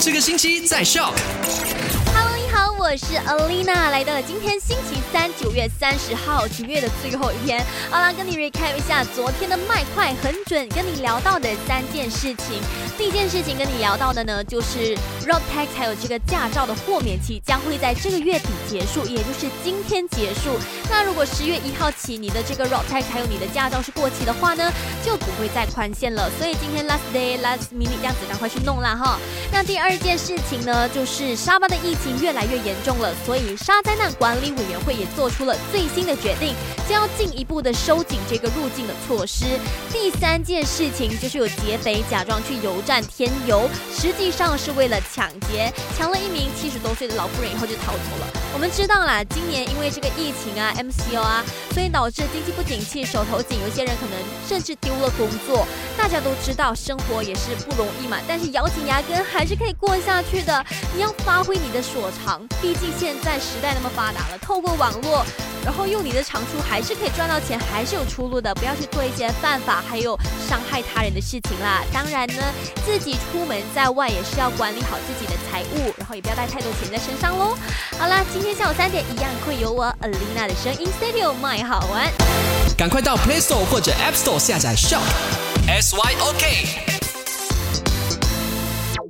这个星期在笑。Hello，你好，我是 Alina，来到了今天新三，九月三十号，九月的最后一天。好了，跟你 recap 一下昨天的麦快很准，跟你聊到的三件事情。第一件事情跟你聊到的呢，就是 road tax 还有这个驾照的豁免期将会在这个月底结束，也就是今天结束。那如果十月一号起你的这个 road tax 还有你的驾照是过期的话呢，就不会再宽限了。所以今天 last day last minute 这样子赶快去弄啦哈。那第二件事情呢，就是沙巴的疫情越来越严重了，所以沙灾难管理委员会也做出了最新的决定，将要进一步的收紧这个入境的措施。第三件事情就是有劫匪假装去油站添油，实际上是为了抢劫，抢了一名七十多岁的老妇人以后就逃走了。我们知道啦，今年因为这个疫情啊，MCO 啊，所以导致经济不景气，手头紧，有些人可能甚至丢了工作。大家都知道生活也是不容易嘛，但是咬紧牙根还是可以过下去的。你要发挥你的所长，毕竟现在时代那么发达了，透过网络，然后用你的长处还是可以赚到钱，还是有出路的。不要去做一些犯法还有伤害他人的事情啦。当然呢，自己出门在外也是要管理好自己的财务，然后也不要带太多钱在身上喽。好啦，今天下午三点一样会有我 Alina 的声音 Studio 麦好玩。赶快到 Play Store 或者 App Store 下载 Shop。S Y O K。